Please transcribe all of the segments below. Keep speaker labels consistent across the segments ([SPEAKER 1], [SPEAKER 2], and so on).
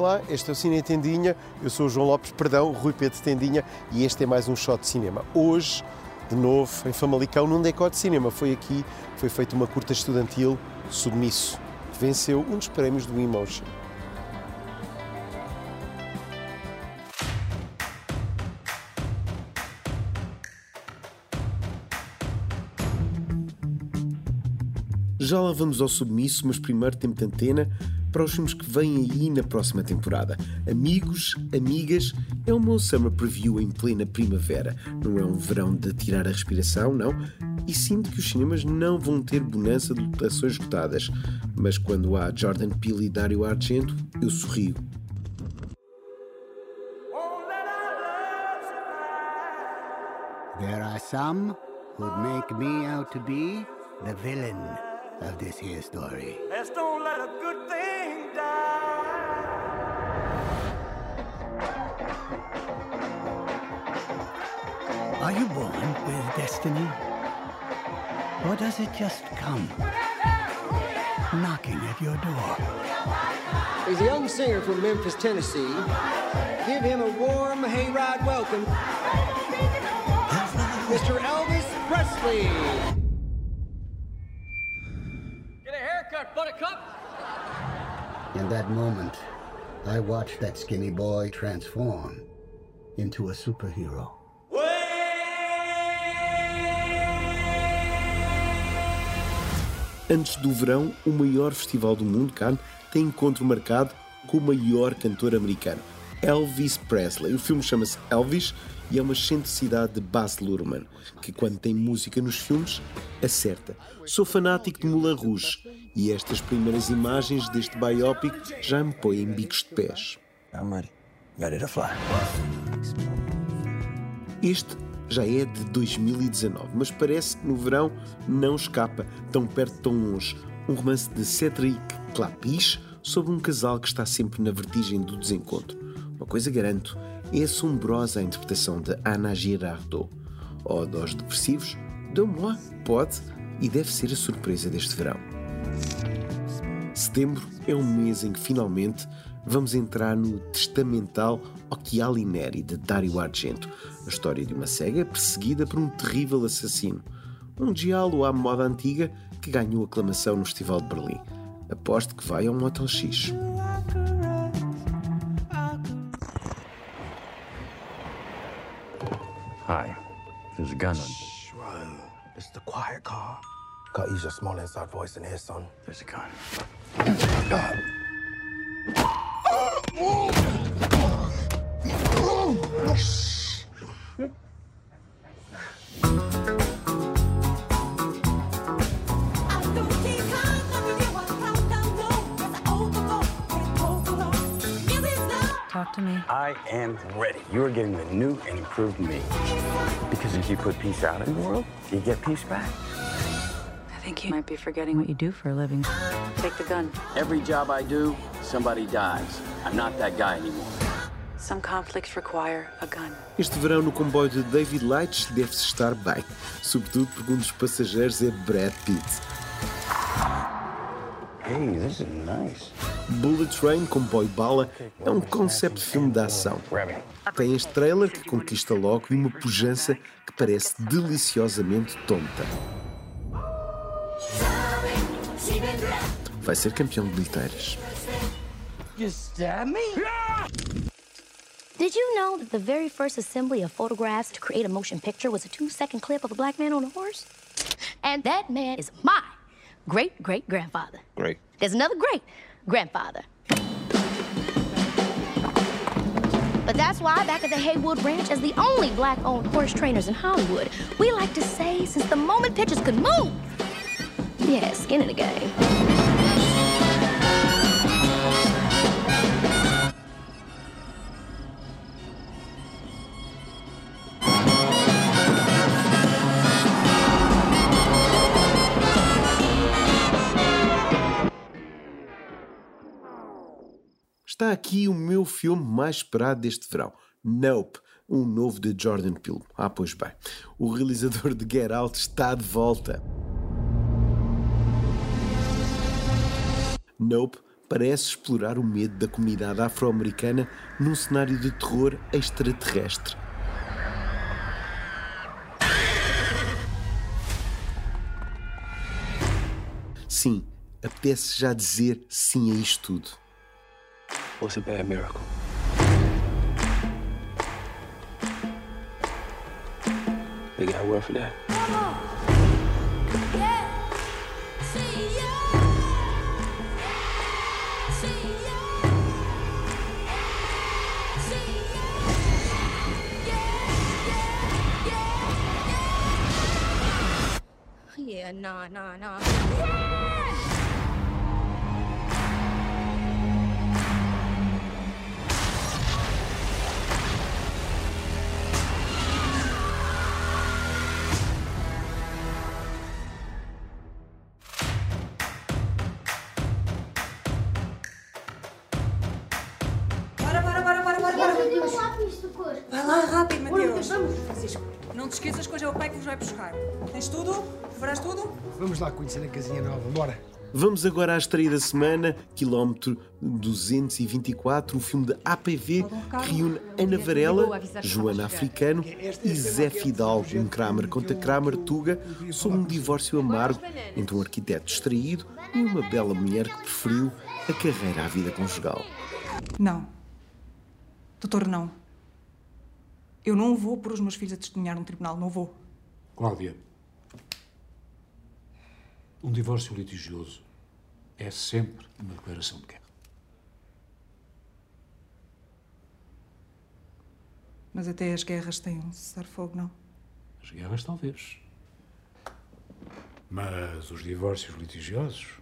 [SPEAKER 1] Olá, este é o Cine Tendinha, eu sou o João Lopes, perdão, Rui Pedro Tendinha e este é mais um shot de cinema. Hoje, de novo, em Famalicão, num decor de cinema. Foi aqui, foi feita uma curta estudantil, Submisso, que venceu um dos prémios do Emotion. Já lá vamos ao submisso, mas primeiro tempo de antena para os filmes que vêm aí na próxima temporada. Amigos, amigas, é meu summer preview em plena primavera. Não é um verão de tirar a respiração, não. E sinto que os cinemas não vão ter bonança de lotações esgotadas. Mas quando há Jordan Peele e Dario Argento, eu sorrio.
[SPEAKER 2] There are some who'd make me out to be the villain of this here story.
[SPEAKER 3] Let's don't let a good thing die.
[SPEAKER 2] Are you born with destiny? Or does it just come knocking at your door?
[SPEAKER 4] He's a young singer from Memphis, Tennessee. Give him a warm hayride welcome. Mr. Elvis Presley.
[SPEAKER 5] Haircut, buttercup.
[SPEAKER 2] In that moment, I watched that skinny boy transform into a superhero.
[SPEAKER 1] Antes do verão, o maior festival do mundo, Cannes, tem encontro marcado com o maior cantor americano, Elvis Presley. O filme chama-se Elvis e é uma excentricidade de Baz Luhrmann, que quando tem música nos filmes, acerta. Sou fanático de Moulin Rouge e estas primeiras imagens deste biopic já me põem em bicos de pés.
[SPEAKER 6] I'm ready. Ready to fly.
[SPEAKER 1] Este já é de 2019, mas parece que no verão não escapa, tão perto, tão longe. Um romance de Cédric Clapiche sobre um casal que está sempre na vertigem do desencontro. Uma coisa garanto, é assombrosa a interpretação de Anna Girardot. Ou dós depressivos, de moi pode e deve ser a surpresa deste verão. Setembro é um mês em que finalmente vamos entrar no testamental Occhiali Neri de Dario Argento, a história de uma cega perseguida por um terrível assassino. Um diálogo à moda antiga que ganhou aclamação no Festival de Berlim. Aposto que vai a um Hotel X.
[SPEAKER 6] Hi. There's a gun on.
[SPEAKER 7] Whoa, it's the quiet car. Gotta use your small inside voice in here, son.
[SPEAKER 6] There's a gun.
[SPEAKER 8] Talk to me.
[SPEAKER 6] I am ready. You are getting the new and improved me. Because if you put peace out in the world, you get peace back.
[SPEAKER 8] I think you might be forgetting what you do for a living. Take the gun.
[SPEAKER 6] Every job I do, somebody dies. I'm not that guy anymore.
[SPEAKER 8] Some conflicts require a gun.
[SPEAKER 1] Este verão no comboio de David Leitch deve-se estar bem, sobretudo porque um dos passageiros é Brad Pitt.
[SPEAKER 6] Hey, this is nice.
[SPEAKER 1] Bullet Train, comboio bala, é um concept filme de ação. Tem este trailer que conquista logo e uma pujança que parece deliciosamente tonta. Vai ser campeão de bilheteiras.
[SPEAKER 9] Did you know that the very first assembly of photographs to create a motion picture was a two second clip of a black man on a horse? And that man is my great great grandfather.
[SPEAKER 6] Great.
[SPEAKER 9] There's another great grandfather. But that's why, back at the Haywood Ranch, as the only black owned horse trainers in Hollywood, we like to say since the moment pictures could move, yeah, skin in the game.
[SPEAKER 1] Está aqui o meu filme mais esperado deste verão, Nope, um novo de Jordan Peele. Ah, pois bem, o realizador de Get Out está de volta. Nope parece explorar o medo da comunidade afro-americana num cenário de terror extraterrestre. Sim, apetece já dizer sim a isto tudo.
[SPEAKER 10] What's a bad miracle? They got word for that.
[SPEAKER 9] Yeah, nah, nah, nah.
[SPEAKER 11] Não te esqueças que hoje é o pai que vos vai buscar. Tens tudo? Preparas tudo?
[SPEAKER 12] Vamos lá conhecer a casinha nova, bora.
[SPEAKER 1] Vamos agora à estreia da semana, quilómetro 224, um filme de APV que reúne Ana Varela, Joana Africano e Zé Fidalgo, um Kramer contra Kramer Tuga, sobre um divórcio amargo entre um arquiteto distraído e uma bela mulher que preferiu a carreira à vida conjugal.
[SPEAKER 11] Não. Doutor, não. Eu não vou pôr os meus filhos a testemunhar num tribunal, não vou.
[SPEAKER 13] Cláudia, um divórcio litigioso é sempre uma declaração de guerra.
[SPEAKER 11] Mas até as guerras têm um cessar-fogo, não?
[SPEAKER 13] As guerras, talvez. Mas os divórcios litigiosos.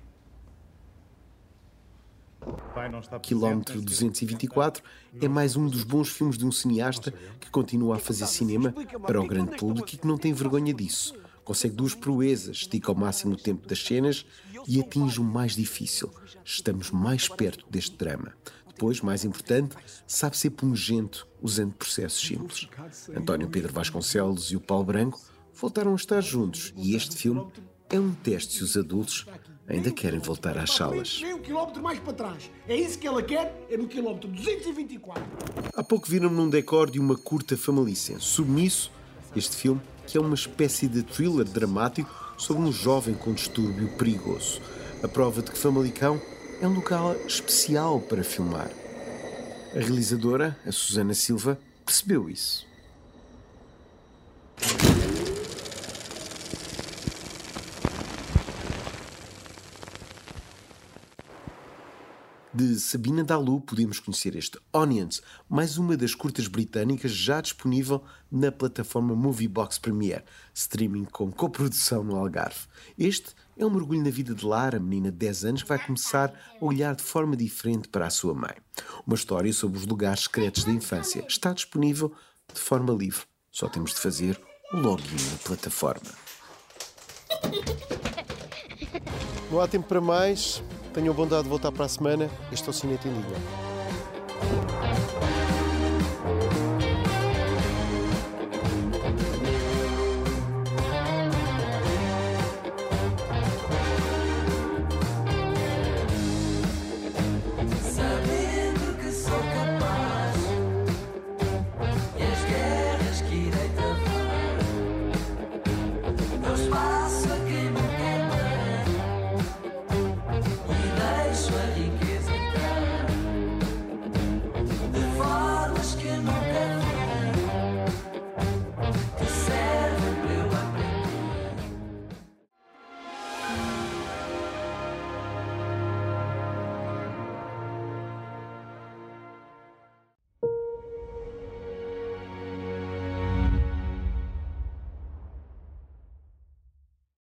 [SPEAKER 1] Quilómetro 224 é mais um dos bons filmes de um cineasta que continua a fazer cinema para o grande público e que não tem vergonha disso. Consegue duas proezas, estica ao máximo o tempo das cenas e atinge o mais difícil. Estamos mais perto deste drama. Depois, mais importante, sabe ser pungente usando processos simples. António Pedro Vasconcelos e o Paulo Branco voltaram a estar juntos e este filme é um teste se os adultos ainda querem voltar às salas.
[SPEAKER 12] Nem um quilómetro mais para trás. É isso que ela quer, é no quilómetro 224.
[SPEAKER 1] Há pouco viram-me num decor de uma curta famalicense. Submisso, este filme, que é uma espécie de thriller dramático sobre um jovem com distúrbio perigoso. A prova de que Famalicão é um local especial para filmar. A realizadora, a Susana Silva, percebeu isso. De Sabina Dalu podemos conhecer este Onions, mais uma das curtas britânicas já disponível na plataforma Moviebox Premiere, streaming com coprodução no Algarve. Este é um mergulho na vida de Lara, menina de 10 anos que vai começar a olhar de forma diferente para a sua mãe. Uma história sobre os lugares secretos da infância. Está disponível de forma livre. Só temos de fazer o login na plataforma. Não há tempo para mais. Tenham bondade de voltar para a semana. Este é o Cine Tendinha.